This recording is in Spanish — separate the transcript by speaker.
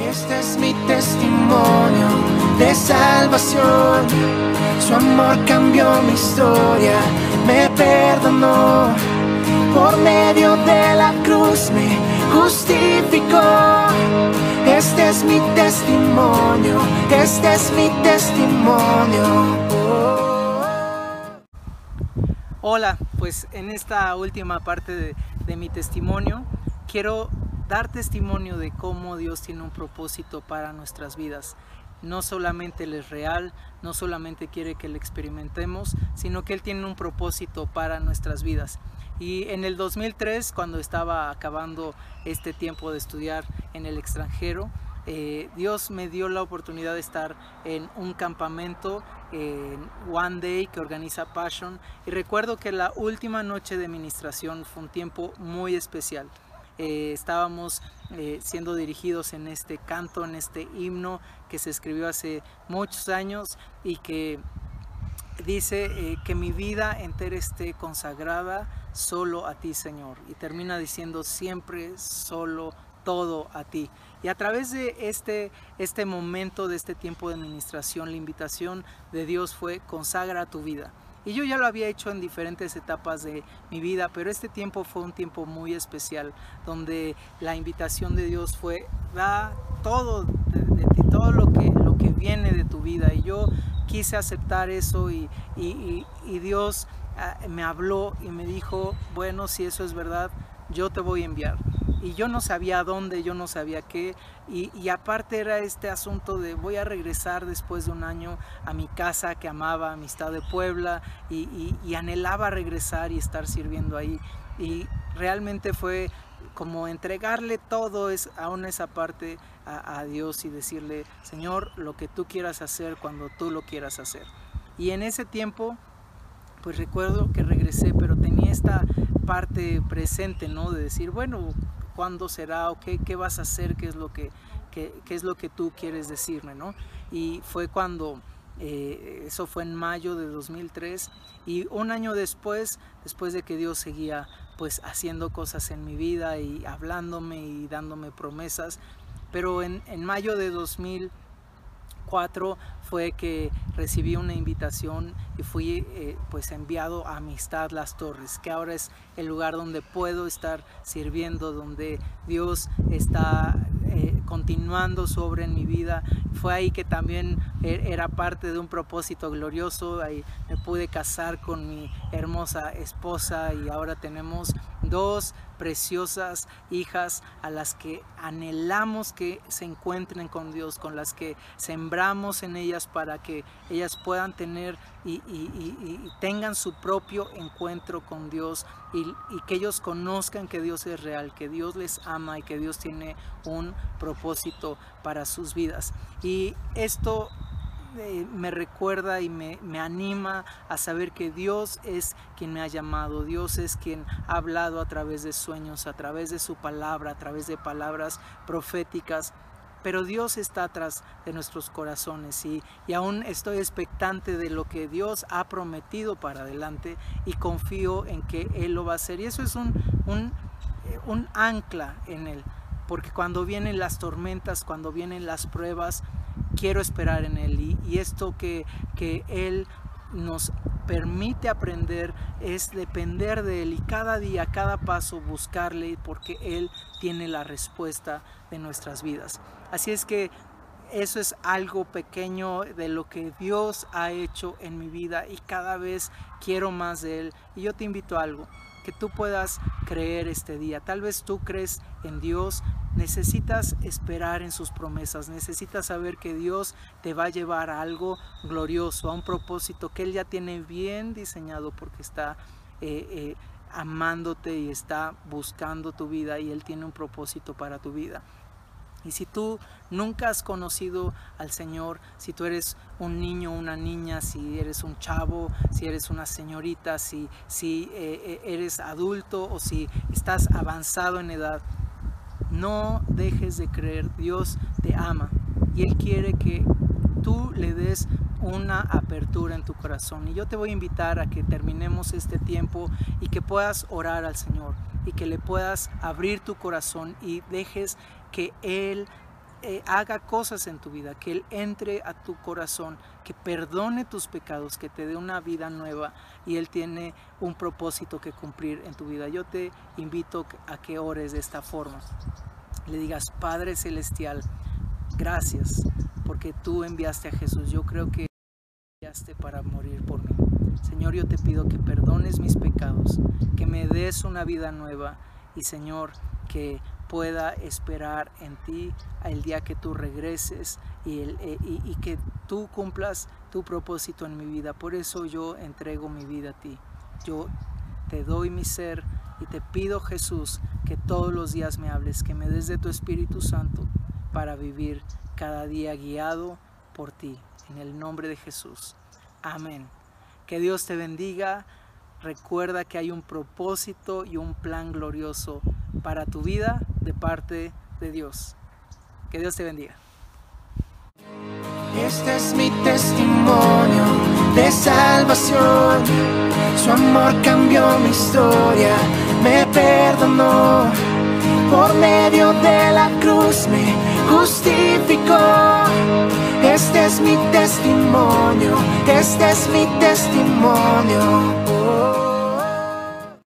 Speaker 1: Este es mi testimonio de salvación. Su amor cambió mi historia, me perdonó. Por medio de la cruz me justificó. Este es mi testimonio, este es mi testimonio.
Speaker 2: Hola, pues en esta última parte de, de mi testimonio quiero dar testimonio de cómo Dios tiene un propósito para nuestras vidas. No solamente Él es real, no solamente quiere que lo experimentemos, sino que Él tiene un propósito para nuestras vidas. Y en el 2003, cuando estaba acabando este tiempo de estudiar en el extranjero, eh, Dios me dio la oportunidad de estar en un campamento en One Day que organiza Passion y recuerdo que la última noche de administración fue un tiempo muy especial. Eh, estábamos eh, siendo dirigidos en este canto, en este himno que se escribió hace muchos años y que dice eh, que mi vida entera esté consagrada solo a ti, Señor. Y termina diciendo siempre solo todo a ti. Y a través de este, este momento, de este tiempo de administración, la invitación de Dios fue consagra tu vida. Y yo ya lo había hecho en diferentes etapas de mi vida, pero este tiempo fue un tiempo muy especial, donde la invitación de Dios fue, da todo de, ti, todo lo que, lo que viene de tu vida. Y yo quise aceptar eso y, y, y Dios ah, me habló y me dijo, bueno, si eso es verdad, yo te voy a enviar y yo no sabía dónde, yo no sabía qué, y, aparte era este asunto de voy a regresar después de un año a mi casa que amaba, Amistad de Puebla, y, anhelaba regresar y estar sirviendo ahí, y realmente fue como entregarle todo es, aún esa parte a, a Dios y decirle, Señor, lo que tú quieras hacer cuando tú lo quieras hacer. Y en ese tiempo, pues recuerdo que regresé, pero tenía esta parte presente, ¿no? De decir, bueno, cuándo será o qué, qué vas a hacer, qué es lo que, qué, qué es lo que tú quieres decirme, ¿no? Y fue cuando, eh, eso fue en mayo de 2003 y un año después, después de que Dios seguía pues haciendo cosas en mi vida y hablándome y dándome promesas, pero en, en mayo de 2003 fue que recibí una invitación y fui eh, pues enviado a Amistad Las Torres, que ahora es el lugar donde puedo estar sirviendo, donde Dios está eh, continuando sobre en mi vida. Fue ahí que también e, era parte de un propósito glorioso. Ahí me pude casar con mi hermosa esposa y ahora tenemos dos preciosas hijas a las que anhelamos que se encuentren con Dios, con las que sembramos en ellas para que ellas puedan tener y, tengan su propio encuentro con Dios y, que ellos conozcan que Dios es real, que Dios les ama y que Dios tiene un propósito para sus vidas. Y esto me recuerda y me, me, anima a saber que Dios es quien me ha llamado, Dios es quien ha hablado a través de sueños, a través de su palabra, a través de palabras proféticas. Pero Dios está atrás de nuestros corazones y, y aún estoy expectante de lo que Dios ha prometido para adelante y confío en que Él lo va a hacer. Y eso es un, un, eh, un ancla en Él, porque cuando vienen las tormentas, cuando vienen las pruebas, quiero esperar en Él. Y, esto que, que Él nos permite aprender es depender de Él y cada día, cada paso buscarle porque Él tiene la respuesta de nuestras vidas. Así es que eso es algo pequeño de lo que Dios ha hecho en mi vida y cada vez quiero más de Él. Y yo te invito a algo, que tú puedas creer este día. Tal vez tú crees en Dios, necesitas esperar en sus promesas, necesitas saber que Dios te va a llevar a algo glorioso, a un propósito que Él ya tiene bien diseñado porque está eh, eh, amándote y está buscando tu vida y Él tiene un propósito para tu vida. Y si tú nunca has conocido al Señor, si tú eres un niño, una niña, si eres un chavo, si eres una señorita, si, si eh, eres adulto o si estás avanzado en edad, no dejes de creer, Dios te ama y Él quiere que tú le des una apertura en tu corazón. Y yo te voy a invitar a que terminemos este tiempo y que puedas orar al Señor y que le puedas abrir tu corazón y dejes que Él eh, haga cosas en tu vida, que Él entre a tu corazón, que perdone tus pecados, que te dé una vida nueva y Él tiene un propósito que cumplir en tu vida. Yo te invito a que ores de esta forma. Le digas, Padre Celestial, gracias porque tú enviaste a Jesús. Yo creo que enviaste para morir por mí. Señor, yo te pido que perdones mis pecados, que me des una vida nueva y Señor, que pueda esperar en ti el día que tú regreses eh, y, y, que tú cumplas tu propósito en mi vida. Por eso yo entrego mi vida a ti. Yo te doy mi ser y te pido Jesús que todos los días me hables, que me des de tu Espíritu Santo para vivir cada día guiado por ti. En el nombre de Jesús. Amén. Que Dios te bendiga. Recuerda que hay un propósito y un plan glorioso para tu vida de parte de Dios. Que Dios te bendiga.
Speaker 1: Este es mi testimonio de salvación. Su amor cambió mi historia, me perdonó. Por medio de la cruz me justificó. Este es mi testimonio, este es mi testimonio. Oh.